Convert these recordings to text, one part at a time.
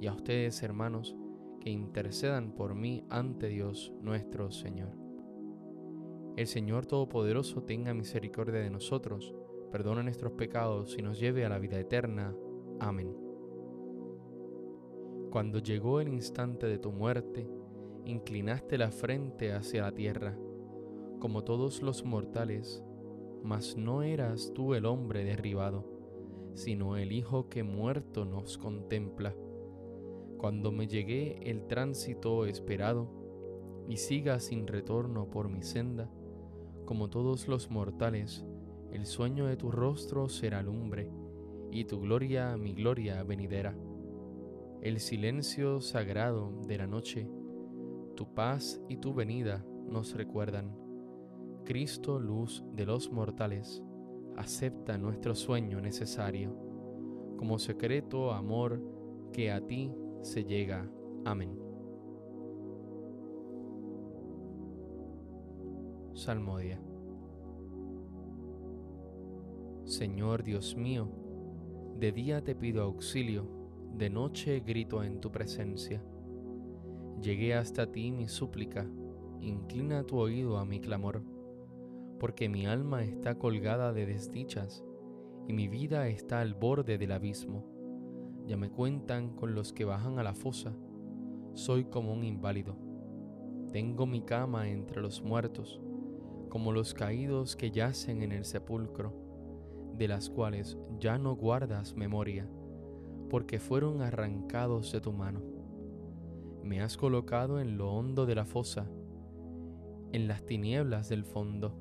y a ustedes, hermanos, que intercedan por mí ante Dios nuestro Señor. El Señor Todopoderoso tenga misericordia de nosotros, perdone nuestros pecados y nos lleve a la vida eterna. Amén. Cuando llegó el instante de tu muerte, inclinaste la frente hacia la tierra, como todos los mortales, mas no eras tú el hombre derribado, sino el Hijo que muerto nos contempla cuando me llegue el tránsito esperado y siga sin retorno por mi senda, como todos los mortales, el sueño de tu rostro será lumbre, y tu gloria mi gloria venidera. El silencio sagrado de la noche, tu paz y tu venida nos recuerdan. Cristo, luz de los mortales, acepta nuestro sueño necesario, como secreto amor que a ti se llega. Amén. Salmodia. Señor Dios mío, de día te pido auxilio, de noche grito en tu presencia. Llegué hasta ti mi súplica, inclina tu oído a mi clamor, porque mi alma está colgada de desdichas y mi vida está al borde del abismo ya me cuentan con los que bajan a la fosa, soy como un inválido. Tengo mi cama entre los muertos, como los caídos que yacen en el sepulcro, de las cuales ya no guardas memoria, porque fueron arrancados de tu mano. Me has colocado en lo hondo de la fosa, en las tinieblas del fondo.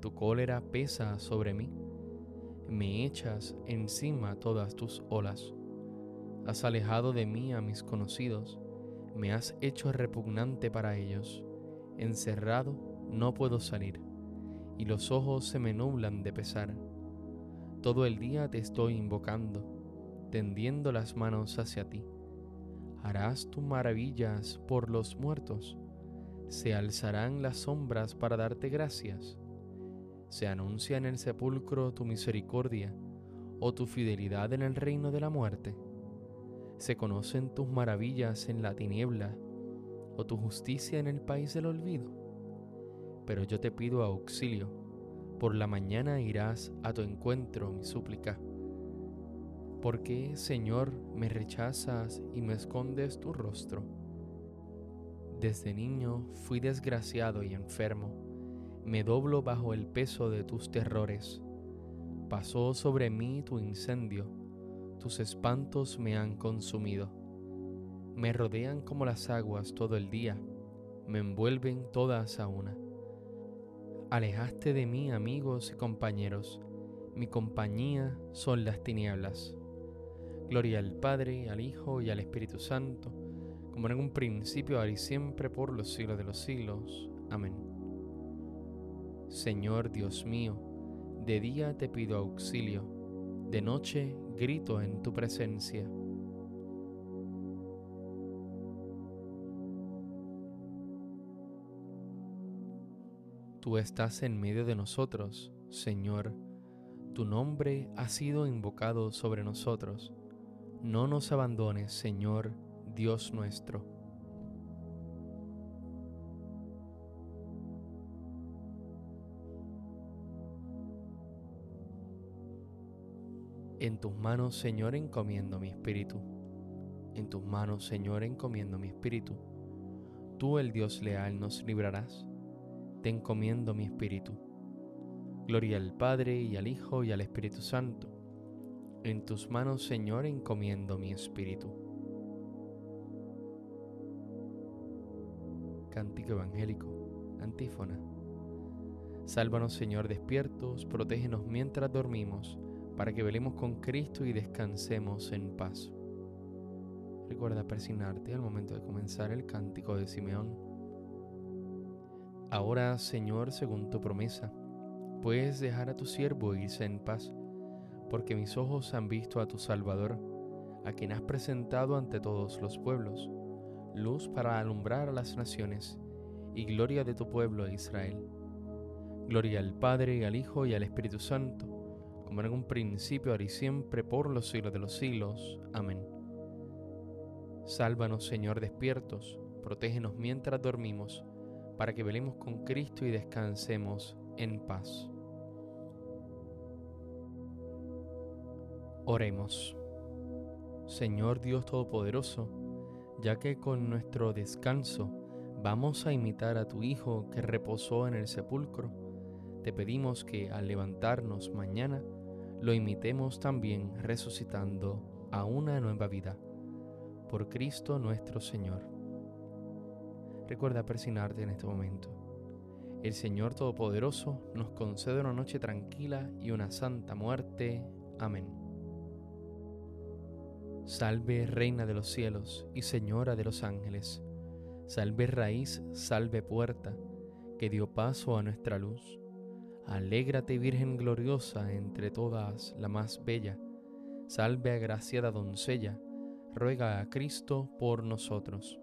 Tu cólera pesa sobre mí, me echas encima todas tus olas. Has alejado de mí a mis conocidos, me has hecho repugnante para ellos. Encerrado no puedo salir, y los ojos se me nublan de pesar. Todo el día te estoy invocando, tendiendo las manos hacia ti. Harás tus maravillas por los muertos, se alzarán las sombras para darte gracias. Se anuncia en el sepulcro tu misericordia o tu fidelidad en el reino de la muerte se conocen tus maravillas en la tiniebla o tu justicia en el país del olvido. Pero yo te pido auxilio, por la mañana irás a tu encuentro, mi súplica. ¿Por qué, Señor, me rechazas y me escondes tu rostro? Desde niño fui desgraciado y enfermo, me doblo bajo el peso de tus terrores. Pasó sobre mí tu incendio tus espantos me han consumido. Me rodean como las aguas todo el día, me envuelven todas a una. Alejaste de mí amigos y compañeros, mi compañía son las tinieblas. Gloria al Padre, al Hijo y al Espíritu Santo, como en un principio, ahora y siempre, por los siglos de los siglos. Amén. Señor Dios mío, de día te pido auxilio, de noche grito en tu presencia. Tú estás en medio de nosotros, Señor. Tu nombre ha sido invocado sobre nosotros. No nos abandones, Señor, Dios nuestro. En tus manos, Señor, encomiendo mi espíritu. En tus manos, Señor, encomiendo mi espíritu. Tú, el Dios leal, nos librarás. Te encomiendo mi espíritu. Gloria al Padre y al Hijo y al Espíritu Santo. En tus manos, Señor, encomiendo mi espíritu. Cántico Evangélico, antífona. Sálvanos, Señor, despiertos, protégenos mientras dormimos para que velemos con Cristo y descansemos en paz. Recuerda persignarte al momento de comenzar el cántico de Simeón. Ahora, Señor, según tu promesa, puedes dejar a tu siervo irse en paz, porque mis ojos han visto a tu Salvador, a quien has presentado ante todos los pueblos, luz para alumbrar a las naciones y gloria de tu pueblo Israel. Gloria al Padre, al Hijo y al Espíritu Santo como en un principio, ahora y siempre, por los siglos de los siglos. Amén. Sálvanos, Señor, despiertos, protégenos mientras dormimos, para que velemos con Cristo y descansemos en paz. Oremos. Señor Dios Todopoderoso, ya que con nuestro descanso vamos a imitar a tu Hijo que reposó en el sepulcro, te pedimos que al levantarnos mañana lo imitemos también resucitando a una nueva vida. Por Cristo nuestro Señor. Recuerda persignarte en este momento. El Señor Todopoderoso nos concede una noche tranquila y una santa muerte. Amén. Salve Reina de los cielos y Señora de los ángeles. Salve raíz, salve puerta, que dio paso a nuestra luz. Alégrate Virgen gloriosa entre todas la más bella, salve agraciada doncella, ruega a Cristo por nosotros.